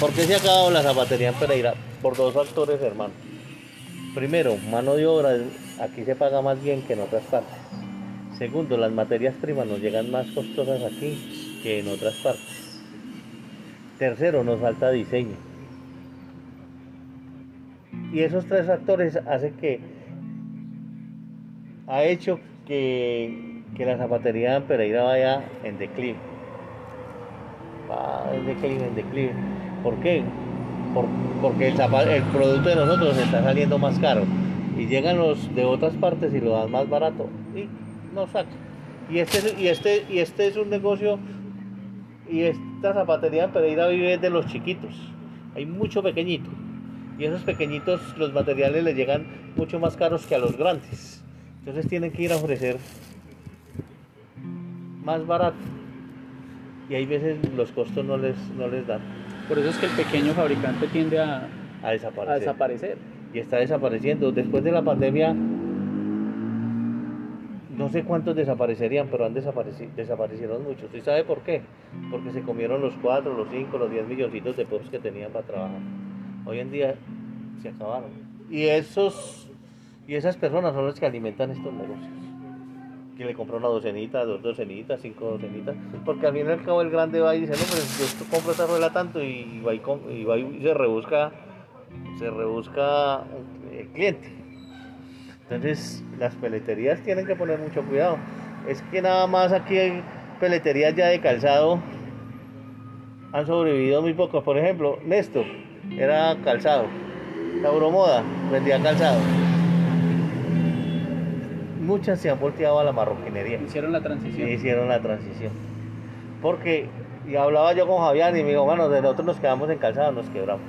¿Por qué se ha acabado la zapatería en Pereira? Por dos factores, hermano. Primero, mano de obra, aquí se paga más bien que en otras partes. Segundo, las materias primas nos llegan más costosas aquí que en otras partes. Tercero, nos falta diseño. Y esos tres factores hacen que ha hecho que, que la zapatería en Pereira vaya en declive. Va en declive, en declive. ¿Por qué? Por- porque el, el producto de nosotros está saliendo más caro. Y llegan los de otras partes y lo dan más barato. Y nos sacan. Y este, es- y este, y este es un negocio. Y esta zapatería en Pereira vive de los chiquitos. Hay mucho pequeñito. Y esos pequeñitos, los materiales les llegan mucho más caros que a los grandes. Entonces tienen que ir a ofrecer más barato. Y hay veces los costos no les, no les dan Por eso es que el pequeño fabricante tiende a, a a desaparecer. desaparecer. y está desapareciendo. Después de la pandemia, no sé cuántos desaparecerían, pero han desaparecido, desaparecieron muchos. ¿Y sabe por qué? Porque se comieron los 4, los 5, los 10 milloncitos de pesos que tenían para trabajar. Hoy en día se acabaron. Y esos y esas personas son las que alimentan estos negocios. Que le compra una docenita, dos docenitas, cinco docenitas. Porque al fin y al cabo el grande va y dice, no, pues yo compro esta rueda tanto y va y, se rebusca, se rebusca el cliente. Entonces las peleterías tienen que poner mucho cuidado. Es que nada más aquí hay peleterías ya de calzado han sobrevivido muy pocos. Por ejemplo, Néstor era calzado. Tauromoda vendía calzado. Muchas se han volteado a la marroquinería Hicieron la transición. hicieron la transición. Porque, y hablaba yo con Javier y me dijo, bueno, de nosotros nos quedamos en calzado, nos quebramos.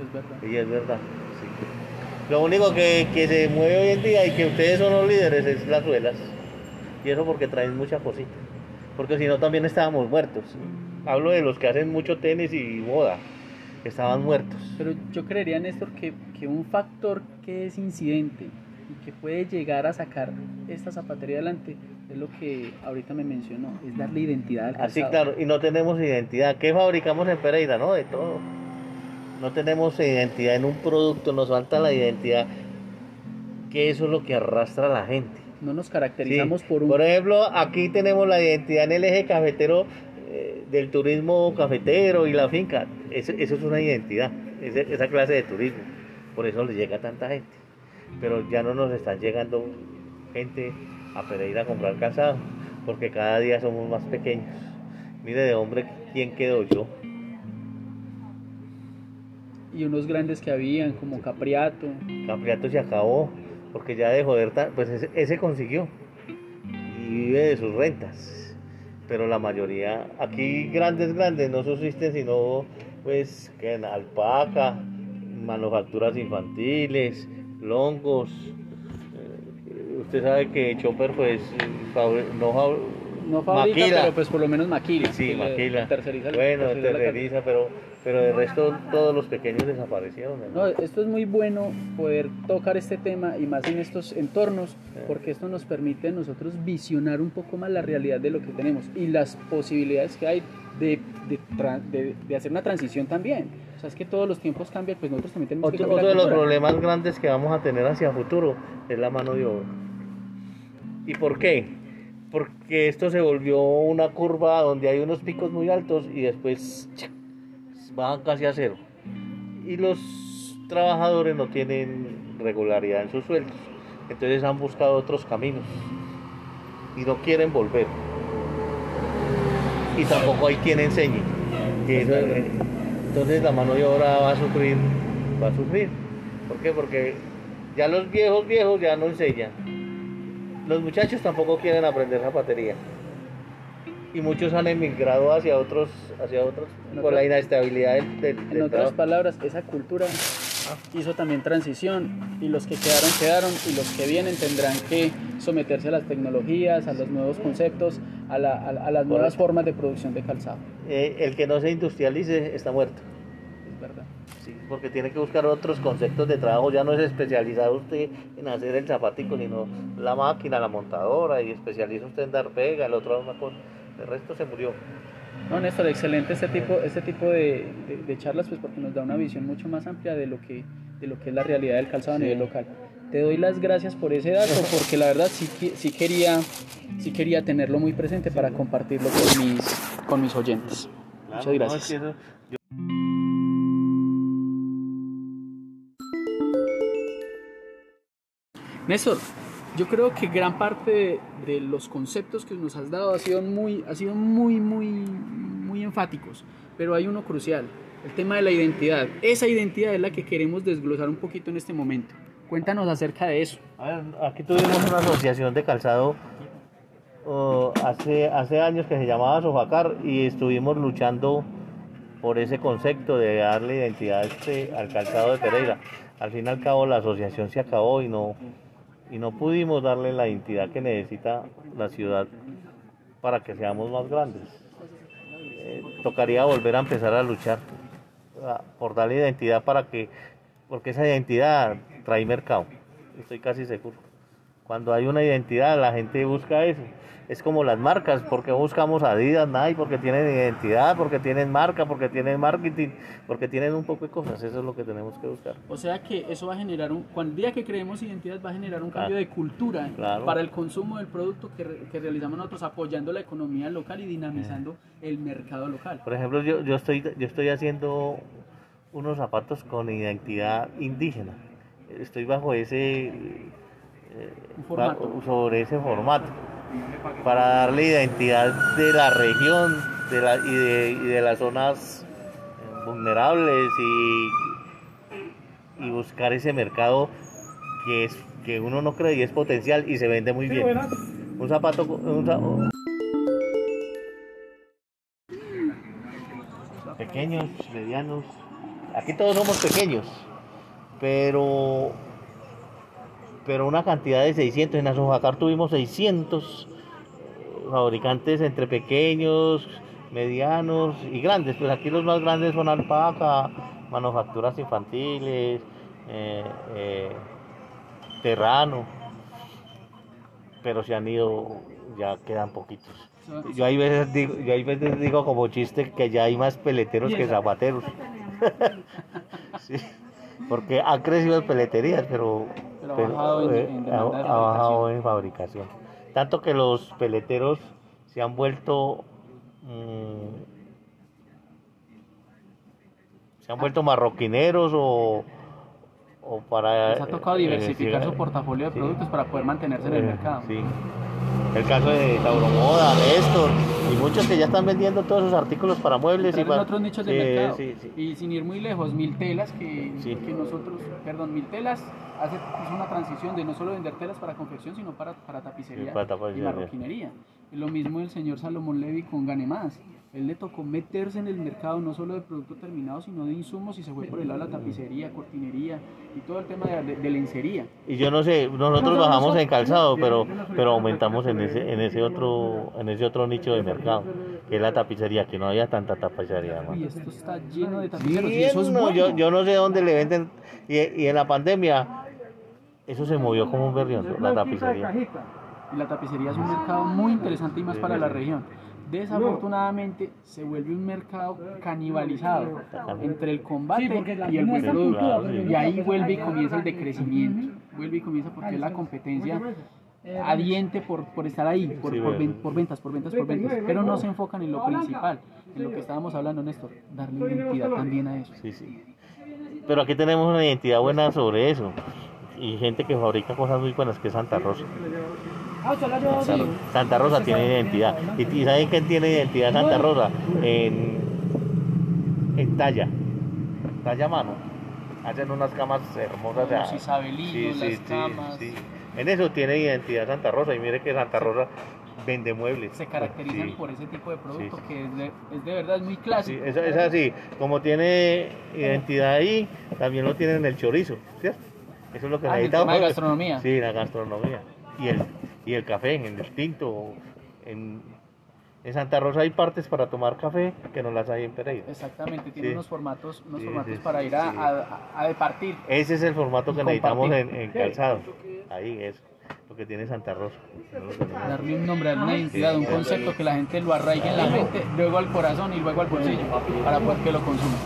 Es verdad. Y es verdad. sí. Lo único que, que se mueve hoy en día y que ustedes son los líderes es las suelas. Y eso porque traen mucha cosita. Porque si no también estábamos muertos. Hablo de los que hacen mucho tenis y que Estaban muertos. Pero yo creería, Néstor, que, que un factor que es incidente y que puede llegar a sacar esta zapatería adelante es lo que ahorita me mencionó, es darle identidad al Así calzado. claro, y no tenemos identidad. ¿Qué fabricamos en Pereira? No, de todo. No tenemos identidad en un producto, nos falta la identidad. Que eso es lo que arrastra a la gente. No nos Sí. caracterizamos por un... Por ejemplo, aquí tenemos la identidad en el eje cafetero eh, del turismo cafetero y la finca. Eso, eso es una identidad, esa clase de turismo. Por eso le llega tanta gente. Pero ya no nos están llegando gente a Pereira a comprar calzado, porque cada día somos más pequeños. Mire de hombre, ¿quién quedo yo? Y unos grandes que habían, como Capriato. Capriato se acabó, porque ya de joder, pues ese, ese consiguió y vive de sus rentas. Pero la mayoría, aquí grandes, grandes, no subsisten sino, pues, que en alpaca, manufacturas infantiles, longos. Usted sabe que Chopper, pues, no No fabrica, Maquila. pero pues por lo menos maquila. Sí, maquila. terceriza el- bueno, terceriza pero, pero de resto todos los pequeños desaparecieron. No, esto es muy bueno poder tocar este tema y más en estos entornos, Sí. porque esto nos permite a nosotros visionar un poco más la realidad de lo que tenemos y las posibilidades que hay de, de, tra- de- de hacer una transición también. O sea, es que todos los tiempos cambian, pues nosotros también tenemos que Otro, cambiar otro de los problemas grandes que vamos a tener hacia futuro es la mano de obra. ¿Y por qué? Porque esto se volvió una curva donde hay unos picos muy altos y después bajan casi a cero. Y los trabajadores no tienen regularidad en sus sueldos. Entonces han buscado otros caminos y no quieren volver. Y tampoco hay quien enseñe. Entonces la mano de obra va a sufrir, va a sufrir. ¿Por qué? Porque ya los viejos viejos ya no enseñan. Los muchachos tampoco quieren aprender zapatería. Y muchos han emigrado hacia otros, hacia otros, En por la inestabilidad del, del- En otras trabajo. palabras, esa cultura hizo también transición y los que quedaron quedaron y los que vienen tendrán que someterse a las tecnologías, a los nuevos conceptos, a, la- a- a las nuevas formas de producción de calzado. Eh, el que no se industrialice está muerto. Es verdad. Sí, porque tiene que buscar otros conceptos de trabajo. Ya no es especializado usted en hacer el zapatico, sino la máquina, la montadora, y especializa usted en dar pega, el otro cosa. El resto se murió. No, Néstor, excelente este tipo, este tipo de, de- de charlas, pues porque nos da una visión mucho más amplia de lo que, de lo que es la realidad del calzado a nivel local. Te doy las gracias por ese dato, porque la verdad sí, sí, quería, sí quería tenerlo muy presente para compartirlo con mis, con mis oyentes. Muchas no, gracias. es que eso- Néstor, yo creo que gran parte de, de los conceptos que nos has dado ha sido muy, ha sido muy, muy, muy enfáticos, pero hay uno crucial, el tema de la identidad. Esa identidad es la que queremos desglosar un poquito en este momento. Cuéntanos acerca de eso. A ver, aquí tuvimos una asociación de calzado hace, años que se llamaba Sofacar y estuvimos luchando por ese concepto de darle identidad este- al calzado de Pereira. Al fin y al cabo la asociación se acabó y no, y no pudimos darle la identidad que necesita la ciudad para que seamos más grandes. Eh, tocaría volver a empezar a luchar por darle identidad para que, porque esa identidad trae mercado, estoy casi seguro. Cuando hay una identidad, la gente busca eso. Es como las marcas, porque buscamos Adidas, Nike, porque tienen identidad, porque tienen marca, porque tienen marketing, porque tienen un poco de cosas. Eso es lo que tenemos que buscar. O sea que eso va a generar un, cuando el día que creemos identidad va a generar un cambio Claro. de cultura Claro. para el consumo del producto que, re- que realizamos nosotros, apoyando la economía local y dinamizando el mercado local. Por ejemplo, yo, yo, estoy, yo estoy haciendo unos zapatos con identidad indígena. Estoy bajo ese... eh, sobre ese formato para darle identidad de la región de la, y, de, y de las zonas vulnerables y, y buscar ese mercado que es que uno no cree y es potencial y se vende muy bien. Un zapato, un za- pequeños, medianos. Aquí todos somos pequeños, pero pero una cantidad de 600. En Azofacar tuvimos 600 fabricantes entre pequeños, medianos y grandes. Pues aquí los más grandes son alpaca, manufacturas infantiles, eh, eh, terrano. Pero se han ido, ya quedan poquitos. Yo hay veces digo, yo hay veces digo como chiste que ya hay más peleteros que zapateros. Porque han crecido las peleterías, pero, Pero ha bajado en- eh, en ha- bajado en fabricación. Tanto que los peleteros se han vuelto mm, se han vuelto marroquineros o, o para Les ha tocado eh, diversificar sí, su portafollio de sí. productos para poder mantenerse en el Eh, mercado. Sí. El caso de Tauromoda, Néstor y muchos que ya están vendiendo todos esos artículos para muebles y para otros nichos de mercado. sí, sí. Y sin ir muy lejos, Mil Telas, que, Sí. que nosotros, perdón, Mil Telas hace una transición de no solo vender telas para confección, sino para, para tapicería y marroquinería. Y lo mismo el señor Salomón Levy con Gane Más. Él le tocó meterse en el mercado no solo de producto terminado, sino de insumos y se fue por el lado de la tapicería, cortinería y todo el tema de, de- de lencería. Y yo no sé, nosotros bajamos en calzado, pero pero aumentamos en ese en ese otro en ese otro nicho de mercado, que es la tapicería, que no había tanta tapicería. Y man. esto está lleno de tapiceros y eso es bueno. yo, yo no sé dónde le venden y, y en la pandemia eso se movió como un berrión, la tapicería. Y la tapicería es un mercado muy interesante y más para la región. Desafortunadamente se vuelve un mercado canibalizado entre el combate y el buen producto. Claro, sí. Y ahí vuelve y comienza el decrecimiento. Vuelve y comienza porque es la competencia adiente por, por estar ahí, por, Sí, por ven- por ventas, por ventas, por ventas. Pero no se enfocan en lo principal, en lo que estábamos hablando, Néstor, darle identidad también a eso. Sí, sí. Pero aquí tenemos una identidad buena sobre eso. Y gente que fabrica cosas muy buenas, que es Santa Rosa. Santa, Ro- Santa Rosa tiene identidad. ¿Y, y saben quién tiene identidad Santa Rosa? En, en talla. Talla mano. Hacen unas camas hermosas. Los isabelinos, las camas. sí. En eso tiene identidad Santa Rosa. Y mire que Santa Rosa vende muebles. Se caracterizan Sí. por ese tipo de producto Sí, sí. que es de, es de verdad es muy clásico. es, es así, como tiene identidad ahí, también lo tiene en el chorizo, ¿cierto? Eso es lo que Ah, necesitamos. tema de gastronomía. Sí, la gastronomía. Y el, y el café, en el tinto. En, en Santa Rosa hay partes para tomar café que no las hay en Pereira. Exactamente, tiene Sí. unos formatos, unos Sí, formatos sí, para ir a, sí. a, a departir. Ese es el formato que necesitamos en, en calzado. Ahí es. Lo que tiene Santa Rosa. no. Darle un nombre, una identidad, un concepto que la gente lo arraigue en la mente, luego al corazón y luego al bolsillo, para poder que lo consuma.